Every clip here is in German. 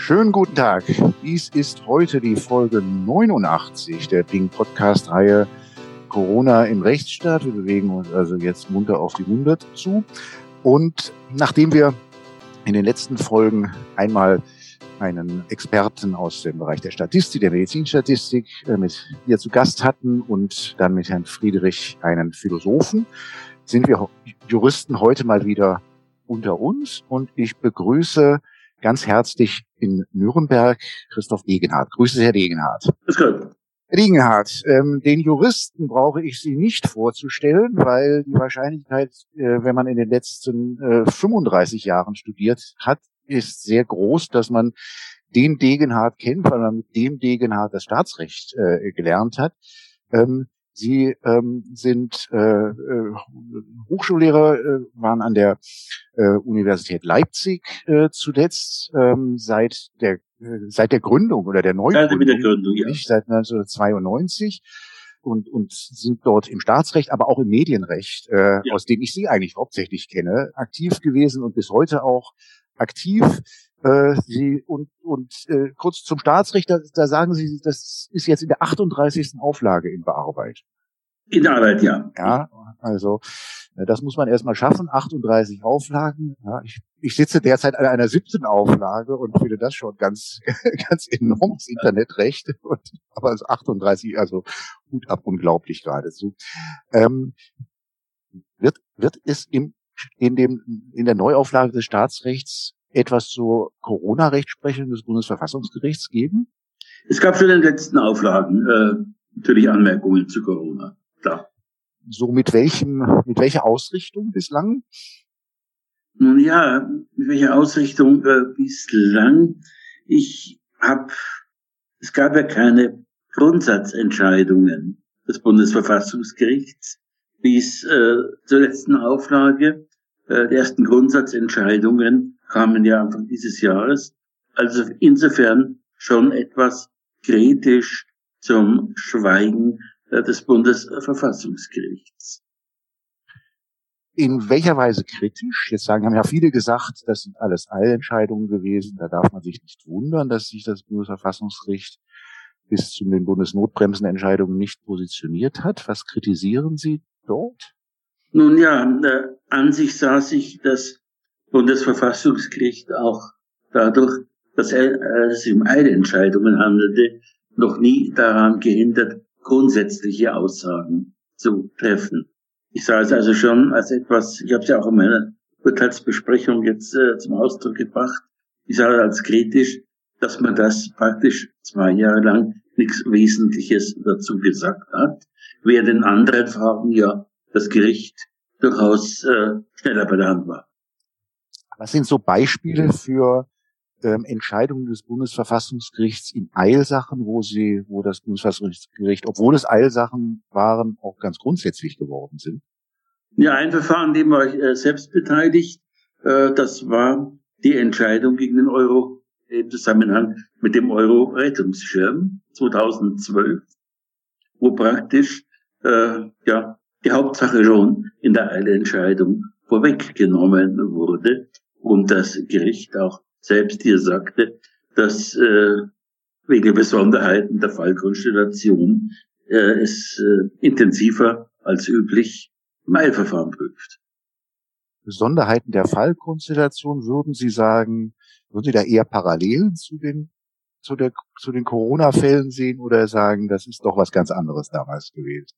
Schönen guten Tag. Dies ist heute die Folge 89 der Ping Podcast Reihe Corona im Rechtsstaat. Wir bewegen uns also jetzt munter auf die 100 zu. Und nachdem wir in den letzten Folgen einmal einen Experten aus dem Bereich der Statistik, der Medizinstatistik äh, mit hier zu Gast hatten und dann mit Herrn Friedrich einen Philosophen, sind wir Juristen heute mal wieder unter uns und ich begrüße ganz herzlich in Nürnberg Christoph Degenhardt. Grüße Herr Degenhardt. Grüß Gott. Herr Degenhardt, ähm, den Juristen brauche ich Sie nicht vorzustellen, weil die Wahrscheinlichkeit, äh, wenn man in den letzten äh, 35 Jahren studiert hat, ist sehr groß, dass man den Degenhardt kennt, weil man mit dem Degenhardt das Staatsrecht äh, gelernt hat. Ähm, Sie ähm, sind äh, äh, Hochschullehrer, äh, waren an der äh, Universität Leipzig äh, zuletzt ähm, seit der äh, seit der Gründung oder der Neugründung, der Gründung, ja. nicht seit 1992 und und sind dort im Staatsrecht, aber auch im Medienrecht, äh, ja. aus dem ich Sie eigentlich hauptsächlich kenne, aktiv gewesen und bis heute auch aktiv. Äh, Sie und und äh, kurz zum Staatsrecht, da, sagen Sie, das ist jetzt in der 38. Auflage in Bearbeitung. In der Arbeit, ja. Ja, also äh, das muss man erstmal schaffen, 38 Auflagen. Ja, ich, ich sitze derzeit an einer siebten Auflage und finde das schon ganz, ganz enormes Internetrecht. Und, aber 38, also gut ab, unglaublich geradezu. Ähm, wird, wird es im, in dem, in der Neuauflage des Staatsrechts etwas zur Corona-Rechtsprechung des Bundesverfassungsgerichts geben? Es gab schon in den letzten Auflagen äh, natürlich Anmerkungen zu Corona. Klar. So mit welchem, mit welcher Ausrichtung bislang? Nun ja, mit welcher Ausrichtung äh, bislang? Ich habe, es gab ja keine Grundsatzentscheidungen des Bundesverfassungsgerichts bis äh, zur letzten Auflage. Äh, die ersten Grundsatzentscheidungen kamen ja Anfang dieses Jahres. Also insofern schon etwas kritisch zum Schweigen äh, des Bundesverfassungsgerichts. In welcher Weise kritisch? Jetzt sagen, haben ja viele gesagt, das sind alles Eilentscheidungen gewesen. Da darf man sich nicht wundern, dass sich das Bundesverfassungsgericht bis zu den Bundesnotbremsenentscheidungen nicht positioniert hat. Was kritisieren Sie dort? Nun ja, äh, an sich sah sich das Bundesverfassungsgericht auch dadurch, dass es um Eilentscheidungen handelte, noch nie daran gehindert, grundsätzliche Aussagen zu treffen. Ich sah es also schon als etwas, ich habe es ja auch in meiner Urteilsbesprechung jetzt äh, zum Ausdruck gebracht, ich sah es als kritisch, dass man das praktisch zwei Jahre lang nichts Wesentliches dazu gesagt hat, während in anderen Fragen ja das Gericht durchaus äh, schneller bei der Hand war. Was sind so Beispiele für ähm, Entscheidungen des Bundesverfassungsgerichts in Eilsachen, wo sie, wo das Bundesverfassungsgericht, obwohl es Eilsachen waren, auch ganz grundsätzlich geworden sind? Ja, ein Verfahren, dem war ich äh, selbst beteiligt. Äh, das war die Entscheidung gegen den Euro im Zusammenhang mit dem Euro-Rettungsschirm 2012, wo praktisch äh, ja die Hauptsache schon in der Eilentscheidung vorweggenommen wurde und das Gericht auch selbst hier sagte, dass äh, wegen Besonderheiten der Fallkonstellation äh, es äh, intensiver als üblich im Eilverfahren prüft. Besonderheiten der Fallkonstellation würden Sie sagen, würden Sie da eher Parallelen zu den zu der zu den Corona-Fällen sehen oder sagen, das ist doch was ganz anderes damals gewesen?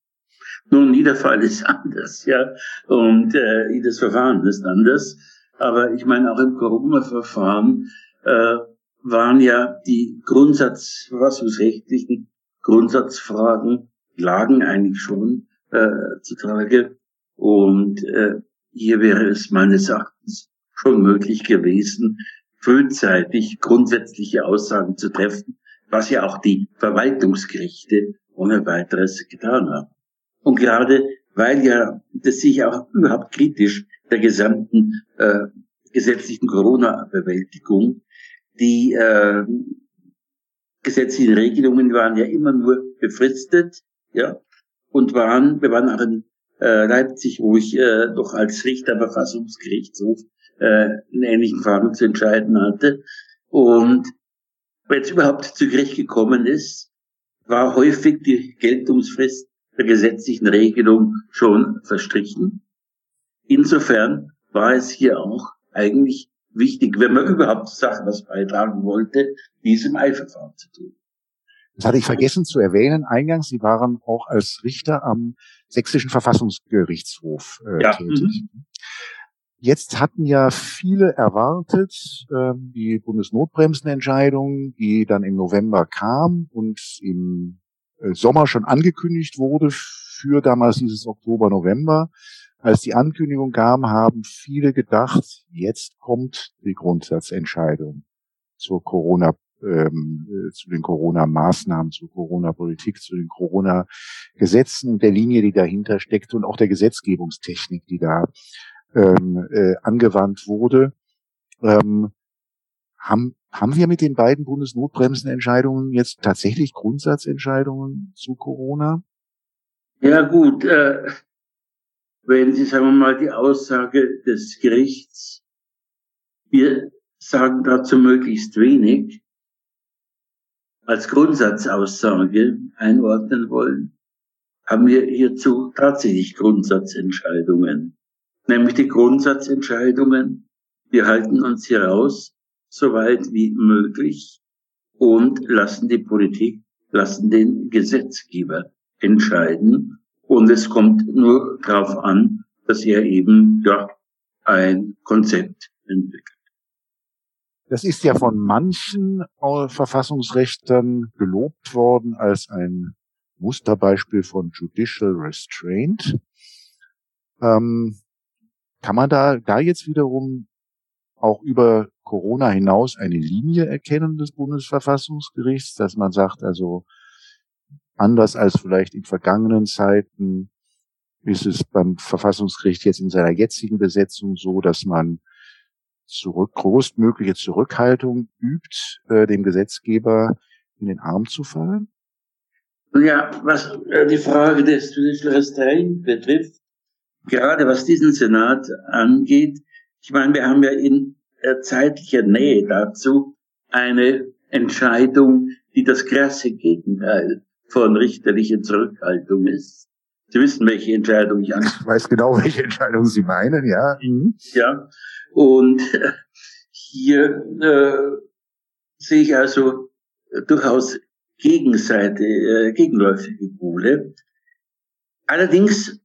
Nun, jeder Fall ist anders, ja, und äh, jedes Verfahren ist anders. Aber ich meine, auch im Corona-Verfahren äh, waren ja die Grundsatz, verfassungsrechtlichen Grundsatzfragen lagen eigentlich schon äh, zutage. Und äh, hier wäre es meines Erachtens schon möglich gewesen, frühzeitig grundsätzliche Aussagen zu treffen, was ja auch die Verwaltungsgerichte ohne weiteres getan haben. Und gerade weil ja das sich auch überhaupt kritisch der gesamten äh, gesetzlichen Corona-Bewältigung. Die äh, gesetzlichen Regelungen waren ja immer nur befristet, ja, und waren, wir waren auch in äh, Leipzig, wo ich äh, doch als Richter Verfassungsgerichtshof äh, in ähnlichen Fragen zu entscheiden hatte. Und wenn es überhaupt zu Gericht gekommen ist, war häufig die Geltungsfrist der gesetzlichen Regelung schon verstrichen. Insofern war es hier auch eigentlich wichtig, wenn man überhaupt zur Sache was beitragen wollte, dies im Eilverfahren zu tun. Das hatte ich vergessen zu erwähnen eingangs. Sie waren auch als Richter am Sächsischen Verfassungsgerichtshof äh, ja. tätig. Mhm. Jetzt hatten ja viele erwartet, äh, die Bundesnotbremsenentscheidung, die dann im November kam und im äh, Sommer schon angekündigt wurde für damals dieses Oktober, November. Als die Ankündigung kam, haben viele gedacht, jetzt kommt die Grundsatzentscheidung zur Corona, ähm, äh, zu den Corona-Maßnahmen, zur Corona-Politik, zu den Corona-Gesetzen und der Linie, die dahinter steckt und auch der Gesetzgebungstechnik, die da ähm, äh, angewandt wurde. Ähm, haben, haben wir mit den beiden Bundesnotbremsenentscheidungen jetzt tatsächlich Grundsatzentscheidungen zu Corona? Ja gut, äh, wenn Sie, sagen wir mal, die Aussage des Gerichts, wir sagen dazu möglichst wenig, als Grundsatzaussage einordnen wollen, haben wir hierzu tatsächlich Grundsatzentscheidungen nämlich die Grundsatzentscheidungen. Wir halten uns hier raus, so weit wie möglich, und lassen die Politik, lassen den Gesetzgeber entscheiden. Und es kommt nur darauf an, dass er eben ja, ein Konzept entwickelt. Das ist ja von manchen Verfassungsrechtern gelobt worden als ein Musterbeispiel von Judicial Restraint. Ähm, kann man da, da jetzt wiederum auch über Corona hinaus eine Linie erkennen des Bundesverfassungsgerichts, dass man sagt, also anders als vielleicht in vergangenen Zeiten ist es beim Verfassungsgericht jetzt in seiner jetzigen Besetzung so, dass man zurück, größtmögliche Zurückhaltung übt, äh, dem Gesetzgeber in den Arm zu fallen? Ja, was äh, die Frage des Judicial Restraint betrifft, gerade was diesen Senat angeht, ich meine, wir haben ja in zeitlicher Nähe dazu eine Entscheidung, die das krasse Gegenteil von richterlicher Zurückhaltung ist. Sie wissen, welche Entscheidung ich an. Ich weiß genau, welche Entscheidung Sie meinen, ja. Mhm. Ja. Und hier äh, sehe ich also durchaus Gegenseite, äh, gegenläufige Pole. Allerdings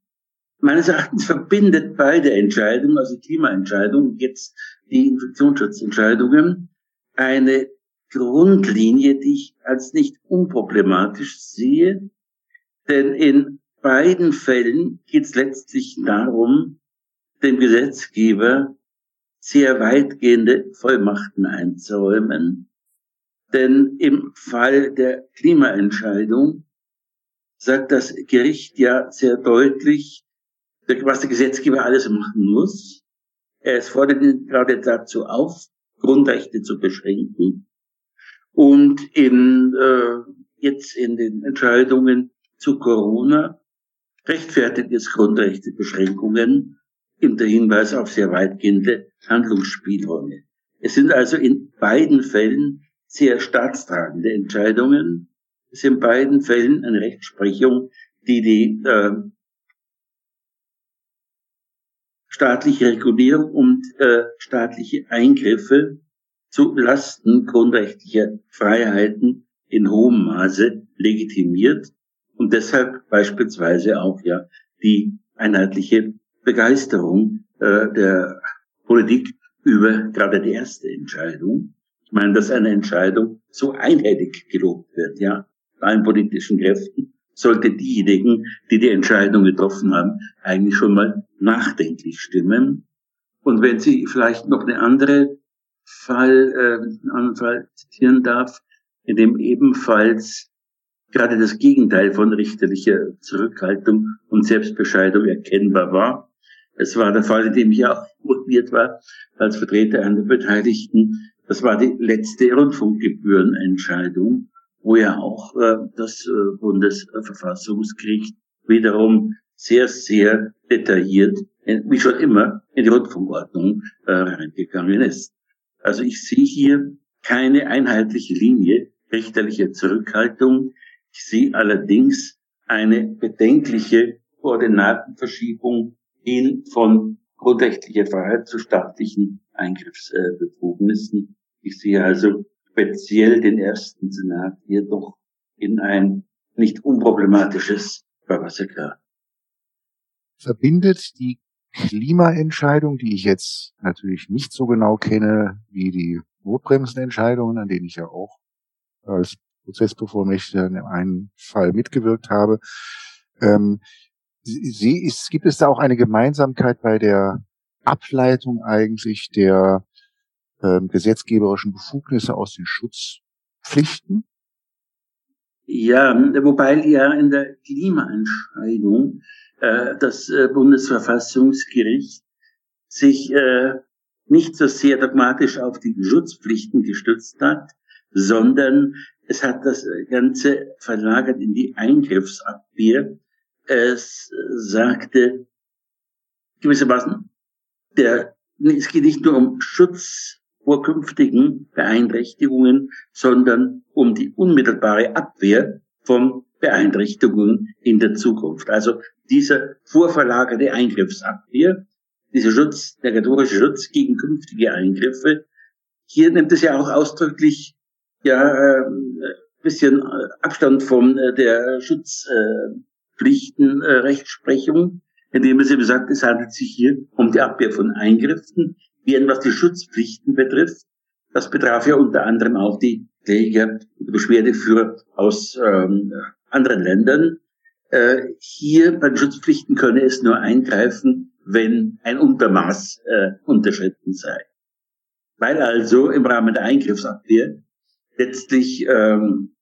meines Erachtens verbindet beide Entscheidungen, also Klimaentscheidung, jetzt die Infektionsschutzentscheidungen, eine Grundlinie, die ich als nicht unproblematisch sehe. Denn in beiden Fällen geht es letztlich darum, dem Gesetzgeber sehr weitgehende Vollmachten einzuräumen. Denn im Fall der Klimaentscheidung sagt das Gericht ja sehr deutlich, was der Gesetzgeber alles machen muss. Es fordert ihn gerade dazu auf, Grundrechte zu beschränken. Und in, äh, jetzt in den Entscheidungen zu Corona rechtfertigt es Grundrechtebeschränkungen in der Hinweis auf sehr weitgehende Handlungsspielräume. Es sind also in beiden Fällen sehr staatstragende Entscheidungen. Es ist in beiden Fällen eine Rechtsprechung, die die äh, staatliche Regulierung und äh, staatliche Eingriffe zu Lasten grundrechtlicher Freiheiten in hohem Maße legitimiert und deshalb beispielsweise auch ja die einheitliche Begeisterung äh, der Politik über gerade die erste Entscheidung. Ich meine, dass eine Entscheidung so einheitlich gelobt wird, ja, allen politischen Kräften, sollte diejenigen, die die Entscheidung getroffen haben, eigentlich schon mal nachdenklich stimmen. Und wenn Sie vielleicht noch eine andere Fall, äh, einen zitieren darf, in dem ebenfalls gerade das Gegenteil von richterlicher Zurückhaltung und Selbstbescheidung erkennbar war. Es war der Fall, in dem ich auch involviert war als Vertreter einer Beteiligten. Das war die letzte Rundfunkgebührenentscheidung, wo ja auch äh, das äh, Bundesverfassungsgericht wiederum sehr, sehr detailliert, wie schon immer, in die Rundfunkordnung äh, reingegangen ist. Also ich sehe hier keine einheitliche Linie richterlicher Zurückhaltung. Ich sehe allerdings eine bedenkliche Koordinatenverschiebung hin von grundrechtlicher Freiheit zu staatlichen Eingriffsbefugnissen. Ich sehe also speziell den ersten Senat hier doch in ein nicht unproblematisches Fahrwassergrad. Verbindet die Klimaentscheidung, die ich jetzt natürlich nicht so genau kenne wie die Notbremsenentscheidungen, an denen ich ja auch als Prozessbevormächtiger in einem Fall mitgewirkt habe. Ähm, sie, ist, gibt es da auch eine Gemeinsamkeit bei der Ableitung eigentlich der ähm, gesetzgeberischen Befugnisse aus den Schutzpflichten? Ja, wobei ja in der Klimaentscheidung äh, das äh, Bundesverfassungsgericht sich äh, nicht so sehr dogmatisch auf die Schutzpflichten gestützt hat, sondern es hat das Ganze verlagert in die Eingriffsabwehr. Es sagte gewissermaßen, der, es geht nicht nur um Schutz vor künftigen Beeinträchtigungen, sondern um die unmittelbare Abwehr von Beeinträchtigungen in der Zukunft. Also dieser vorverlagerte Eingriffsabwehr, dieser Schutz, der katholische Schutz gegen künftige Eingriffe, hier nimmt es ja auch ausdrücklich ja äh, bisschen Abstand von äh, der Schutzpflichtenrechtsprechung, äh, indem es eben sagt, es handelt sich hier um die Abwehr von Eingriffen, während was die Schutzpflichten betrifft, das betraf ja unter anderem auch die Kläger und Beschwerdeführer aus ähm, anderen Ländern. Äh, hier bei den Schutzpflichten könne es nur eingreifen, wenn ein Untermaß äh, unterschritten sei. Weil also im Rahmen der Eingriffsabwehr letztlich ähm,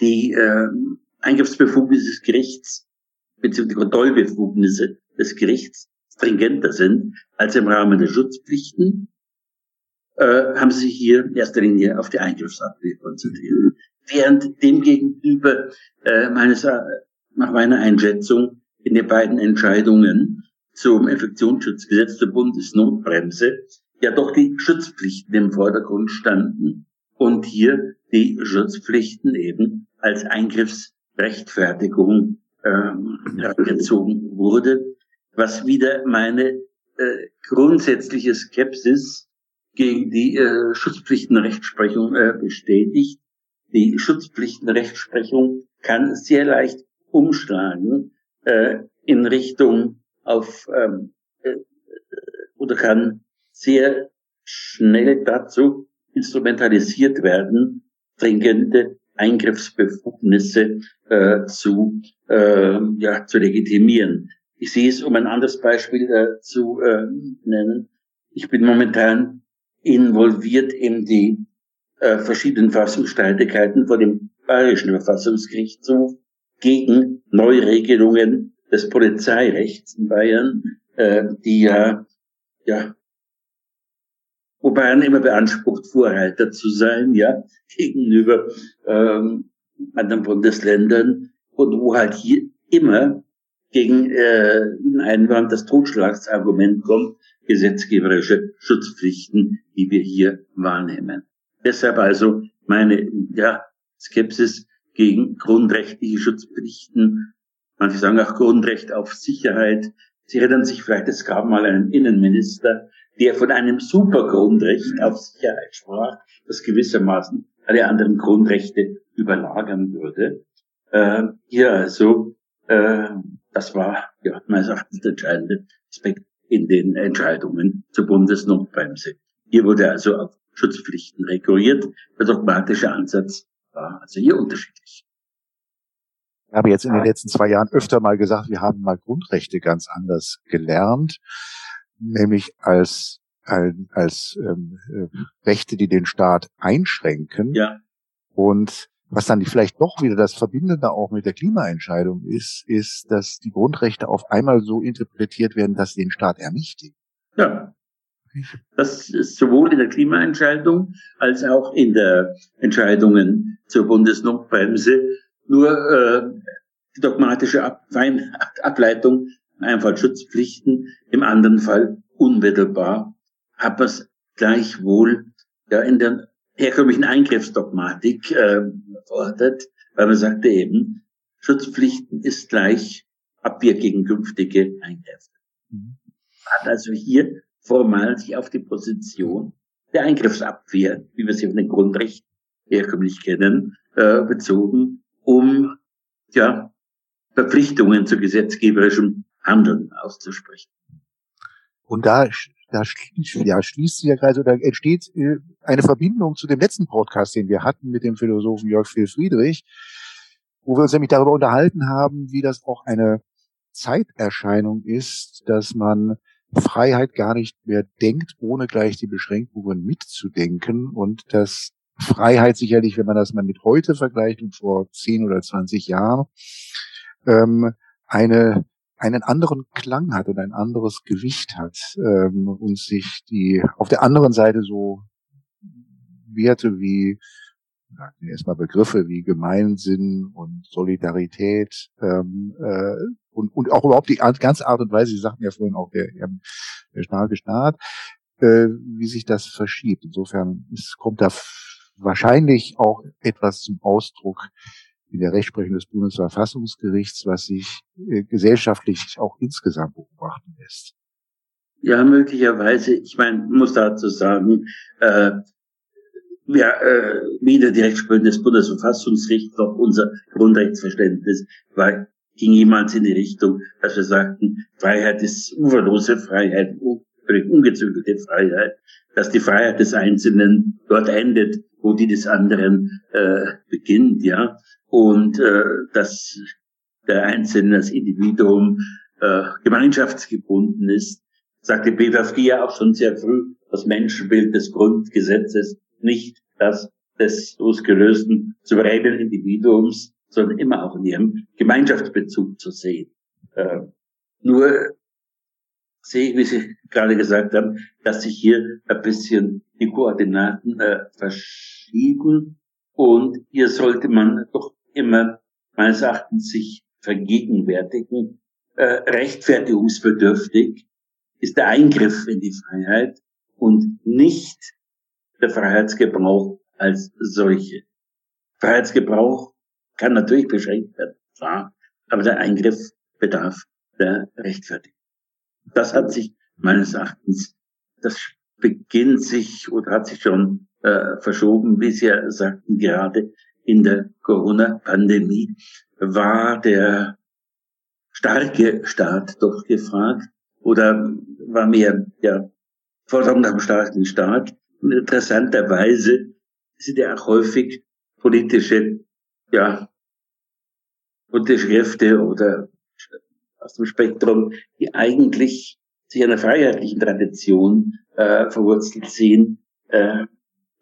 die äh, Eingriffsbefugnisse des Gerichts beziehungsweise die Kontrollbefugnisse des Gerichts stringenter sind als im Rahmen der Schutzpflichten, äh, haben sie sich hier in erster Linie auf die Eingriffsabwehr konzentriert. Während demgegenüber äh, meines, äh, nach meiner Einschätzung in den beiden Entscheidungen zum Infektionsschutzgesetz zur Bundesnotbremse ja doch die Schutzpflichten im Vordergrund standen und hier die Schutzpflichten eben als Eingriffsrechtfertigung ähm, herangezogen wurde, was wieder meine äh, grundsätzliche Skepsis gegen die äh, Schutzpflichtenrechtsprechung äh, bestätigt. Die Schutzpflichtenrechtsprechung kann sehr leicht umschlagen äh, in Richtung auf ähm, äh, oder kann sehr schnell dazu instrumentalisiert werden, stringente Eingriffsbefugnisse äh, zu, äh, ja, zu legitimieren. Ich sehe es, um ein anderes Beispiel äh, zu äh, nennen. Ich bin momentan involviert in die äh, verschiedenen Fassungsstreitigkeiten vor dem Bayerischen Verfassungsgerichtshof gegen Neuregelungen des Polizeirechts in Bayern, äh, die ja, ja wo Bayern immer beansprucht, Vorreiter zu sein, ja, gegenüber ähm, anderen Bundesländern und wo halt hier immer gegen äh, den Einwand das Totschlagsargument kommt, gesetzgeberische Schutzpflichten, die wir hier wahrnehmen. Deshalb also meine ja, Skepsis gegen grundrechtliche Schutzpflichten. Manche sagen auch Grundrecht auf Sicherheit. Sie erinnern sich vielleicht, es gab mal einen Innenminister, der von einem Supergrundrecht auf Sicherheit sprach, das gewissermaßen alle anderen Grundrechte überlagern würde. Äh, hier also, äh, das war ja meines Erachtens der entscheidende Aspekt in den Entscheidungen zur Bundesnotbremse. Hier wurde also auf Schutzpflichten rekurriert. Der dogmatische Ansatz war also hier unterschiedlich. Ich habe jetzt in den letzten zwei Jahren öfter mal gesagt, wir haben mal Grundrechte ganz anders gelernt nämlich als als ähm, äh, Rechte, die den Staat einschränken. Ja. Und was dann vielleicht doch wieder das Verbindende auch mit der Klimaentscheidung ist, ist, dass die Grundrechte auf einmal so interpretiert werden, dass sie den Staat ermächtigen. Ja. Das ist sowohl in der Klimaentscheidung als auch in der Entscheidungen zur Bundesnotbremse nur äh, die dogmatische Ab Ableitung einfach Schutzpflichten, im anderen Fall unmittelbar, aber es gleichwohl ja in der herkömmlichen Eingriffsdogmatik äh, fordert, weil man sagte eben, Schutzpflichten ist gleich Abwehr gegen künftige Eingriffe. Mhm. Hat also hier formal sich auf die Position der Eingriffsabwehr, wie wir sie von den Grundrechten herkömmlich kennen, äh, bezogen, um ja, Verpflichtungen zu gesetzgeberischem Handeln auszusprechen. Und da, da schließt, ja, schließt sich ja gerade, oder entsteht äh, eine Verbindung zu dem letzten Podcast, den wir hatten mit dem Philosophen Jörg Phil Friedrich, wo wir uns nämlich darüber unterhalten haben, wie das auch eine Zeiterscheinung ist, dass man Freiheit gar nicht mehr denkt, ohne gleich die Beschränkungen mitzudenken und dass Freiheit sicherlich, wenn man das mal mit heute vergleicht und vor 10 oder 20 Jahren, ähm, eine, einen anderen Klang hat und ein anderes Gewicht hat ähm, und sich die auf der anderen Seite so Werte wie erstmal Begriffe wie Gemeinsinn und Solidarität ähm, äh, und, und auch überhaupt die ganze Art und Weise, Sie sagten ja vorhin auch der, der starke Staat, äh, wie sich das verschiebt. Insofern ist, kommt da wahrscheinlich auch etwas zum Ausdruck in der Rechtsprechung des Bundesverfassungsgerichts, was sich äh, gesellschaftlich auch insgesamt beobachten lässt. Ja, möglicherweise. Ich meine, muss dazu sagen, äh, ja, äh, weder die Rechtsprechung des Bundesverfassungsgerichts noch unser Grundrechtsverständnis war, ging jemals in die Richtung, dass wir sagten, Freiheit ist uferlose Freiheit, völlig ungezügelte Freiheit, dass die Freiheit des Einzelnen dort endet, wo die des anderen äh, beginnt, ja, und äh, dass der Einzelne, das Individuum äh, gemeinschaftsgebunden ist, sagte Peter Frier auch schon sehr früh, das Menschenbild des Grundgesetzes nicht das des losgelösten souveränen Individuums, sondern immer auch in ihrem Gemeinschaftsbezug zu sehen. Äh, nur sehe ich, wie Sie gerade gesagt haben, dass sich hier ein bisschen die Koordinaten äh, verschieben und hier sollte man doch immer meines Erachtens sich vergegenwärtigen. Äh, rechtfertigungsbedürftig ist der Eingriff in die Freiheit und nicht der Freiheitsgebrauch als solche. Freiheitsgebrauch kann natürlich beschränkt werden, klar, aber der Eingriff bedarf der Rechtfertigung. Das hat sich meines Erachtens, das beginnt sich oder hat sich schon äh, verschoben, wie Sie ja sagten, gerade in der Corona-Pandemie war der starke Staat doch gefragt oder war mehr ja, Forderung nach dem starken Staat. Und interessanterweise sind ja auch häufig politische, ja, Kräfte oder aus dem Spektrum, die eigentlich sich einer freiheitlichen Tradition äh, verwurzelt sehen, äh,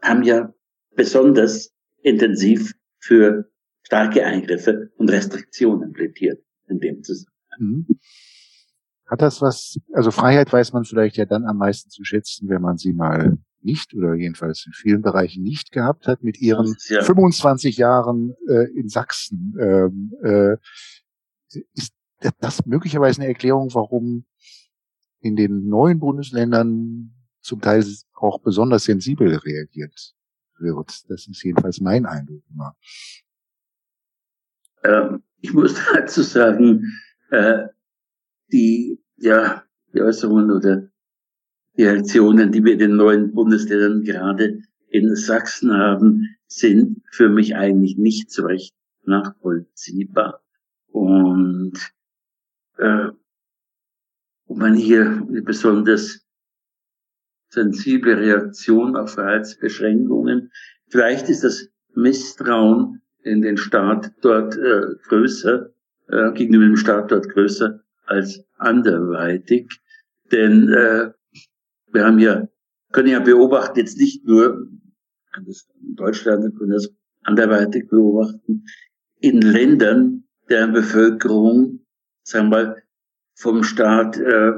haben ja besonders intensiv für starke Eingriffe und Restriktionen plädiert in dem Zusammenhang. Mhm. Hat das was, also Freiheit weiß man vielleicht ja dann am meisten zu schätzen, wenn man sie mal nicht oder jedenfalls in vielen Bereichen nicht gehabt hat mit ihren ja. 25 Jahren äh, in Sachsen. Ähm, äh, ist das möglicherweise eine Erklärung, warum in den neuen Bundesländern zum Teil auch besonders sensibel reagiert wird. Das ist jedenfalls mein Eindruck immer. Ähm, ich muss dazu sagen, äh, die, ja, die Äußerungen oder die Reaktionen, die wir in den neuen Bundesländern gerade in Sachsen haben, sind für mich eigentlich nicht so recht nachvollziehbar. Und äh, wo man hier eine besonders sensible Reaktion auf Freiheitsbeschränkungen, vielleicht ist das Misstrauen in den Staat dort äh, größer, äh, gegenüber dem Staat dort größer als anderweitig. Denn äh, wir haben ja, können ja beobachten, jetzt nicht nur in Deutschland, wir können das anderweitig beobachten, in Ländern, deren Bevölkerung, sagen wir mal, vom Staat äh,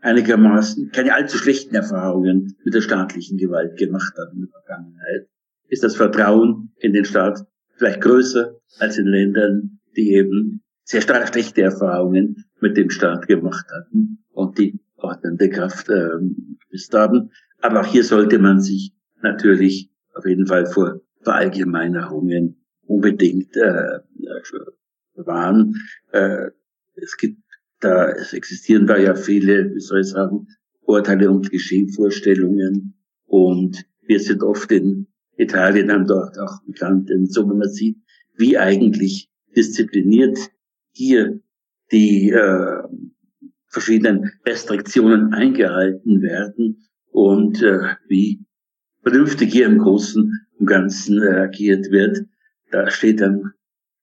einigermaßen keine allzu schlechten Erfahrungen mit der staatlichen Gewalt gemacht hat in der Vergangenheit, ist das Vertrauen in den Staat vielleicht größer als in Ländern, die eben sehr stark schlechte Erfahrungen mit dem Staat gemacht hatten und die ordnende Kraft ähm, haben. Aber auch hier sollte man sich natürlich auf jeden Fall vor Verallgemeinerungen unbedingt äh, waren. Äh, es gibt da, es existieren da ja viele, wie soll ich sagen, Urteile und Geschehvorstellungen und wir sind oft in Italien dann dort auch bekannt, denn so man sieht, wie eigentlich diszipliniert hier die äh, verschiedenen Restriktionen eingehalten werden und äh, wie vernünftig hier im Großen und Ganzen äh, agiert wird. Da steht dann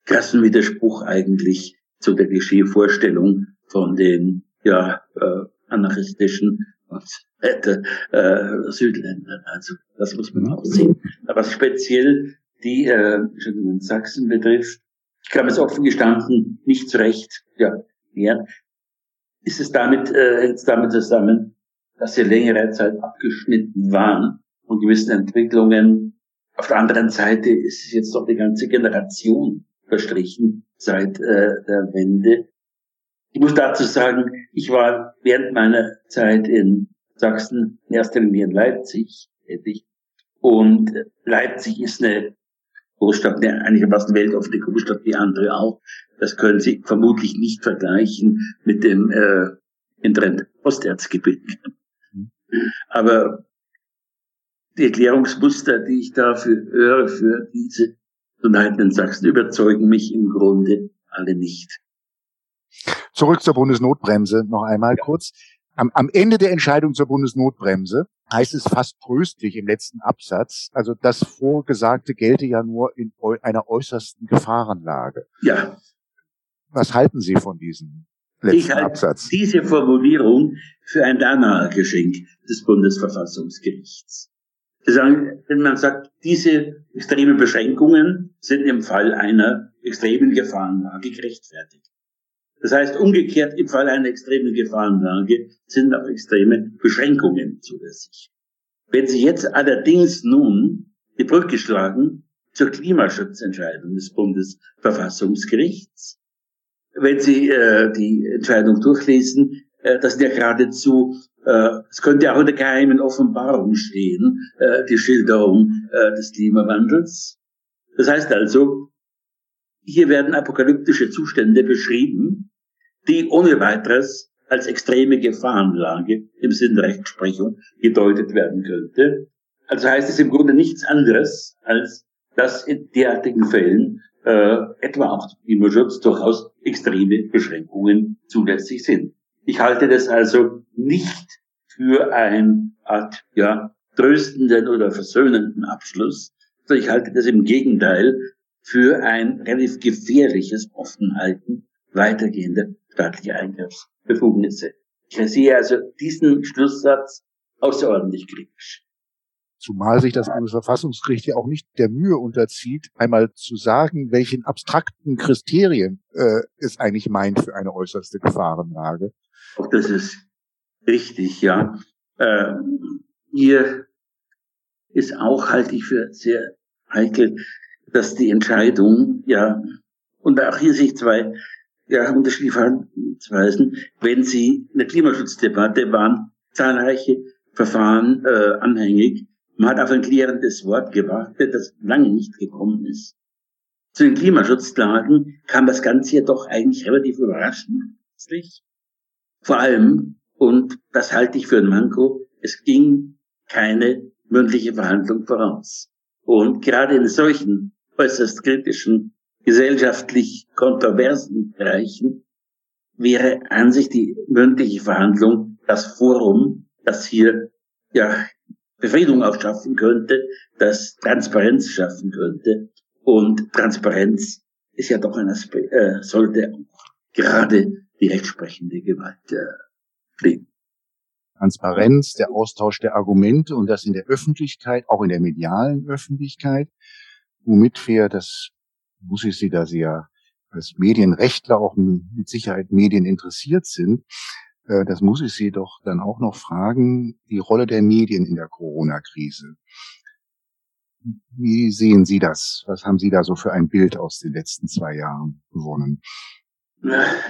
krassen Widerspruch eigentlich zu der Geschehvorstellung von den ja, äh, anarchistischen und äh, äh, Südländern. Also das muss man auch sehen. Aber speziell die äh, Sachsen betrifft, ich kam es offen gestanden nicht zurecht ja, ja, ist es damit, äh, jetzt damit zusammen, dass sie längere Zeit abgeschnitten waren und gewissen Entwicklungen. Auf der anderen Seite ist es jetzt doch die ganze Generation verstrichen seit äh, der Wende. Ich muss dazu sagen, ich war während meiner Zeit in Sachsen, in erster Linie in Leipzig tätig. Und Leipzig ist eine Großstadt, eine einigermaßen weltoffene Großstadt wie andere auch. Das können Sie vermutlich nicht vergleichen mit dem äh, hinteren Osterzgebirge. Mhm. Aber die Erklärungsmuster, die ich dafür höre, für diese In Sachsen, überzeugen mich im Grunde alle nicht. Zurück zur Bundesnotbremse noch einmal ja. kurz. Am, am Ende der Entscheidung zur Bundesnotbremse heißt es fast tröstlich im letzten Absatz, also das Vorgesagte gelte ja nur in einer äußersten Gefahrenlage. Ja. Was halten Sie von diesem letzten ich halte Absatz? Diese Formulierung für ein Danach-Geschenk des Bundesverfassungsgerichts. Sagen, wenn man sagt, diese extremen Beschränkungen sind im Fall einer extremen Gefahrenlage gerechtfertigt. Das heißt, umgekehrt im Fall einer extremen Gefahrenlage sind auch extreme Beschränkungen zulässig. Wenn Sie jetzt allerdings nun die Brücke schlagen zur Klimaschutzentscheidung des Bundesverfassungsgerichts, wenn Sie äh, die Entscheidung durchlesen, äh, das sind ja geradezu, äh, es könnte auch in der geheimen Offenbarung stehen, äh, die Schilderung äh, des Klimawandels. Das heißt also, hier werden apokalyptische Zustände beschrieben, die ohne weiteres als extreme Gefahrenlage im Sinn der Rechtsprechung gedeutet werden könnte. Also heißt es im Grunde nichts anderes, als dass in derartigen Fällen äh, etwa auch Klimaschutz durchaus extreme Beschränkungen zulässig sind. Ich halte das also nicht für ein Art ja, tröstenden oder versöhnenden Abschluss, sondern ich halte das im Gegenteil für ein relativ gefährliches Offenhalten weitergehender staatlicher Eingriffsbefugnisse. Ich sehe also diesen Schlusssatz außerordentlich kritisch. Zumal sich das Bundesverfassungsgericht ja auch nicht der Mühe unterzieht, einmal zu sagen, welchen abstrakten Kriterien äh, es eigentlich meint für eine äußerste Gefahrenlage. Auch das ist richtig, ja. Äh, hier ist auch, halte ich für sehr heikel, dass die Entscheidung, ja, und auch hier sich zwei ja, unterschiedliche Verhaltensweisen, wenn sie in der Klimaschutzdebatte waren, zahlreiche Verfahren äh, anhängig. Man hat auf ein klärendes Wort gewartet, das lange nicht gekommen ist. Zu den Klimaschutzklagen kam das Ganze ja doch eigentlich relativ überraschend. Vor allem, und das halte ich für ein Manko, es ging keine mündliche Verhandlung voraus. Und gerade in solchen äußerst kritischen, gesellschaftlich kontroversen Bereichen wäre an sich die mündliche Verhandlung das Forum, das hier ja Befriedung auch schaffen könnte, das Transparenz schaffen könnte. Und Transparenz ist ja doch ein Aspekt, äh, sollte gerade die rechtsprechende Gewalt äh, pflegen. Transparenz, der Austausch der Argumente und das in der Öffentlichkeit, auch in der medialen Öffentlichkeit, womit wir, das muss ich Sie, da ja als Medienrechtler auch mit Sicherheit Medien interessiert sind, äh, das muss ich Sie doch dann auch noch fragen, die Rolle der Medien in der Corona-Krise. Wie sehen Sie das? Was haben Sie da so für ein Bild aus den letzten zwei Jahren gewonnen?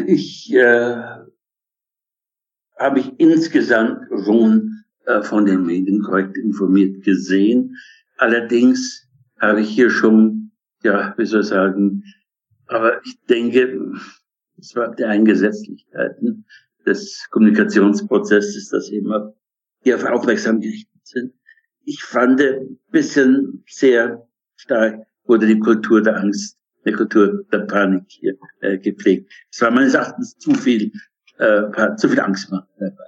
Ich äh, habe ich insgesamt schon äh, von den Medien korrekt informiert gesehen. Allerdings habe ich hier schon, ja, wie soll ich sagen, aber ich denke, es war der Eingesetzlichkeiten des Kommunikationsprozesses, dass immer die auf aufmerksam gerichtet sind. Ich fand ein bisschen sehr stark wurde die Kultur der Angst, die Kultur der Panik hier äh, gepflegt. Es war meines Erachtens zu viel, äh, zu viel Angst dabei.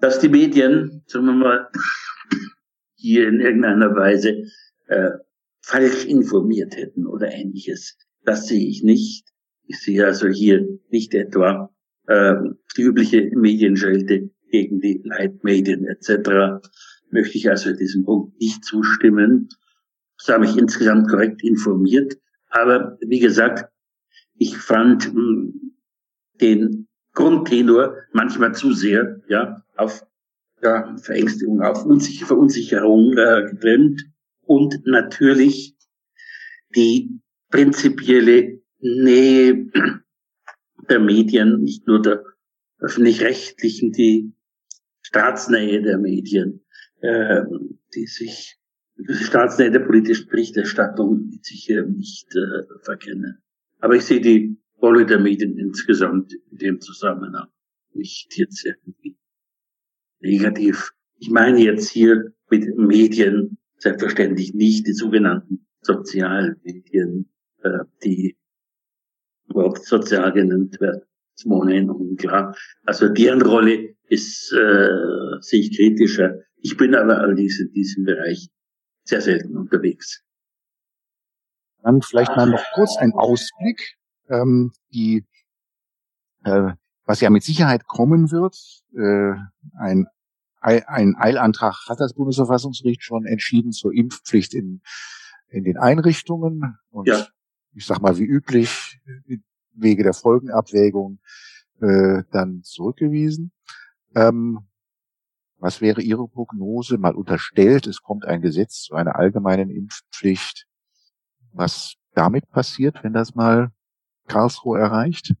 Dass die Medien, sagen wir mal, hier in irgendeiner Weise äh, falsch informiert hätten oder ähnliches, das sehe ich nicht. Ich sehe also hier nicht etwa äh, die übliche Medienschelte gegen die Leitmedien etc. Möchte ich also diesem Punkt nicht zustimmen. Ich habe mich insgesamt korrekt informiert. Aber wie gesagt, ich fand hm, den Grundtenor manchmal zu sehr ja, auf ja, Verängstigung, auf Unsicher Verunsicherung äh, getrimmt und natürlich die prinzipielle Nähe der Medien, nicht nur der öffentlich-rechtlichen, die Staatsnähe der Medien, äh, die sich die Staatsnähe der politischen Berichterstattung die sich hier nicht äh, verkennen. Aber ich sehe die Rolle der Medien insgesamt in dem Zusammenhang nicht jetzt irgendwie negativ. Ich meine jetzt hier mit Medien selbstverständlich nicht die sogenannten sozialen Medien, äh, die überhaupt sozial genannt werden. Das ist ohnehin unklar. Also deren Rolle ist äh, sich kritischer. Ich bin aber allerdings in diesem Bereich sehr selten unterwegs. Dann vielleicht mal noch kurz ein Ausblick. Ähm, die, äh, was ja mit Sicherheit kommen wird, äh, ein ein Eilantrag hat das Bundesverfassungsgericht schon entschieden zur Impfpflicht in, in den Einrichtungen. Und ja. ich sag mal, wie üblich, Wege der Folgenabwägung äh, dann zurückgewiesen. Ähm, was wäre Ihre Prognose? Mal unterstellt, es kommt ein Gesetz zu einer allgemeinen Impfpflicht. Was damit passiert, wenn das mal Karlsruhe erreicht?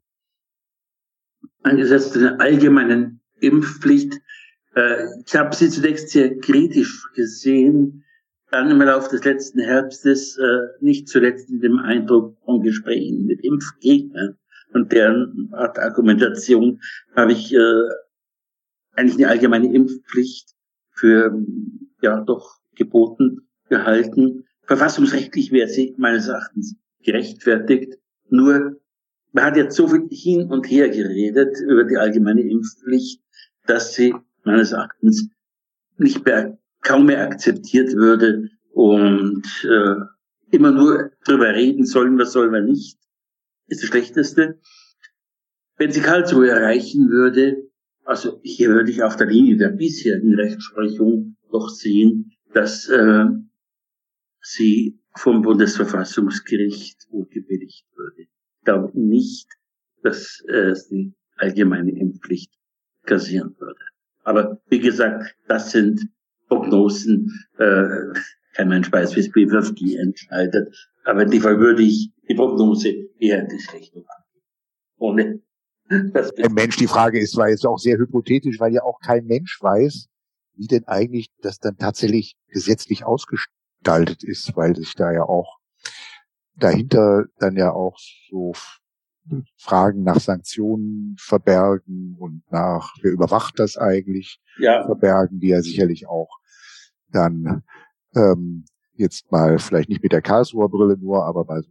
Ein Gesetz zu einer allgemeinen Impfpflicht äh, ich habe sie zunächst sehr kritisch gesehen, dann im Laufe des letzten Herbstes, äh, nicht zuletzt in dem Eindruck von Gesprächen mit Impfgegnern und deren Art Argumentation, habe ich äh, eigentlich eine allgemeine Impfpflicht für ja doch geboten gehalten. Verfassungsrechtlich wäre sie meines Erachtens gerechtfertigt. Nur man hat jetzt so viel hin und her geredet über die allgemeine Impfpflicht, dass sie meines Erachtens nicht mehr, kaum mehr akzeptiert würde und äh, immer nur drüber reden sollen, was sollen wir nicht, ist das Schlechteste. Wenn sie Karlsruhe erreichen würde, also hier würde ich auf der Linie der bisherigen Rechtsprechung doch sehen, dass äh, sie vom Bundesverfassungsgericht gebilligt würde. Ich glaube nicht, dass äh, sie allgemeine Impfpflicht kassieren würde. Aber wie gesagt, das sind Prognosen. Äh, kein Mensch weiß, wie es BWFG entscheidet. Aber in dem Fall würde ich die Prognose eher in die Richtung angehen. Ohne ein Mensch, die Frage ist, war jetzt auch sehr hypothetisch, weil ja auch kein Mensch weiß, wie denn eigentlich das dann tatsächlich gesetzlich ausgestaltet ist, weil sich da ja auch dahinter dann ja auch so Fragen nach Sanktionen verbergen und nach, wer überwacht das eigentlich, ja. verbergen, die ja sicherlich auch dann ähm, jetzt mal vielleicht nicht mit der Karlsruher Brille nur, aber bei so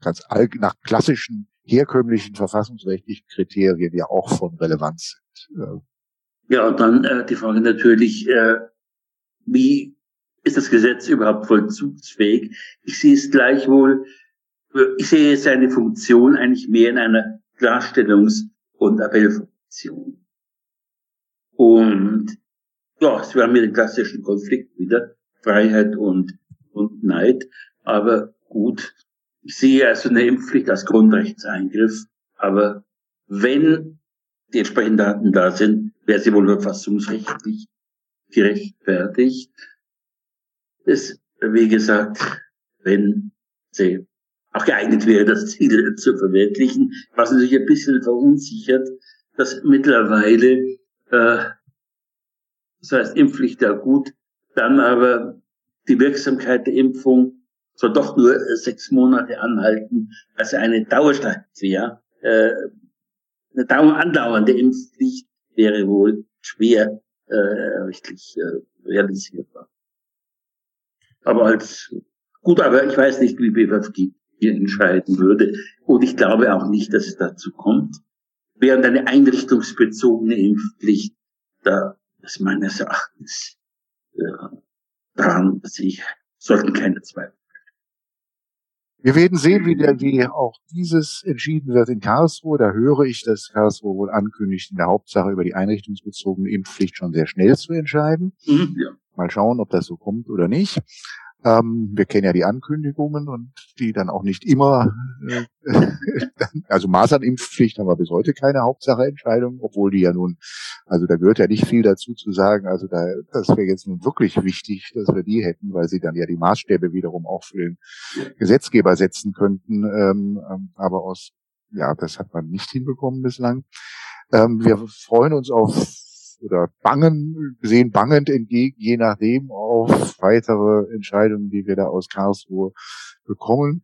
ganz all, nach klassischen, herkömmlichen verfassungsrechtlichen Kriterien ja auch von Relevanz sind. Äh. Ja, und dann äh, die Frage natürlich, äh, wie ist das Gesetz überhaupt vollzugsfähig? Ich sehe es gleichwohl ich sehe seine Funktion eigentlich mehr in einer Klarstellungs- und Appellfunktion. Und ja, wir haben hier den klassischen Konflikt wieder, Freiheit und, und Neid. Aber gut, ich sehe also eine Impfpflicht als Grundrechtseingriff. Aber wenn die entsprechenden Daten da sind, wäre sie wohl verfassungsrechtlich gerechtfertigt. Ist, wie gesagt, wenn sie auch geeignet wäre, das Ziel zu verwirklichen. Was natürlich ein bisschen verunsichert, dass mittlerweile äh, Das heißt, Impfpflicht ja gut, dann aber die Wirksamkeit der Impfung soll doch nur äh, sechs Monate anhalten. Also eine Dauerstrafe, ja. Äh, eine dauer andauernde Impfpflicht wäre wohl schwer äh, richtig äh, realisierbar. Aber als gut, aber ich weiß nicht, wie BFG hier entscheiden würde. Und ich glaube auch nicht, dass es dazu kommt. Während eine einrichtungsbezogene Impfpflicht, da ist meines Erachtens äh, dran, sich sollten keine Zweifel. Wir werden sehen, wie, der, wie auch dieses entschieden wird in Karlsruhe. Da höre ich, dass Karlsruhe wohl ankündigt, in der Hauptsache über die einrichtungsbezogene Impfpflicht schon sehr schnell zu entscheiden. Mhm, ja. Mal schauen, ob das so kommt oder nicht. Ähm, wir kennen ja die Ankündigungen und die dann auch nicht immer, äh, also Masernimpfpflicht haben wir bis heute keine Hauptsacheentscheidung, obwohl die ja nun, also da gehört ja nicht viel dazu zu sagen, also da, das wäre jetzt nun wirklich wichtig, dass wir die hätten, weil sie dann ja die Maßstäbe wiederum auch für den Gesetzgeber setzen könnten, ähm, ähm aber aus, ja, das hat man nicht hinbekommen bislang. Ähm, wir freuen uns auf oder bangen, sehen bangend entgegen, je nachdem auf weitere Entscheidungen, die wir da aus Karlsruhe bekommen.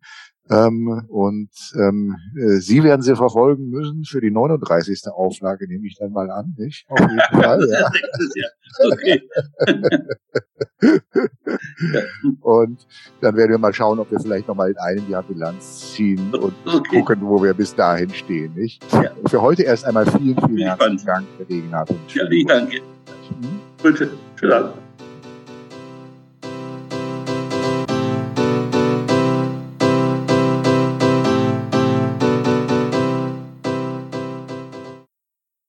Ähm, und ähm, äh, Sie werden sie verfolgen müssen für die 39. Auflage, nehme ich dann mal an, nicht? Auf jeden Fall. ja. Okay. und dann werden wir mal schauen, ob wir vielleicht noch mal in einem Jahr Bilanz ziehen und okay. gucken, wo wir bis dahin stehen, nicht? Ja. Für heute erst einmal vielen, vielen herzlichen Dank, Herr Regenhardt. Ja, ich danke. Hm? Bitte. Schönen Abend.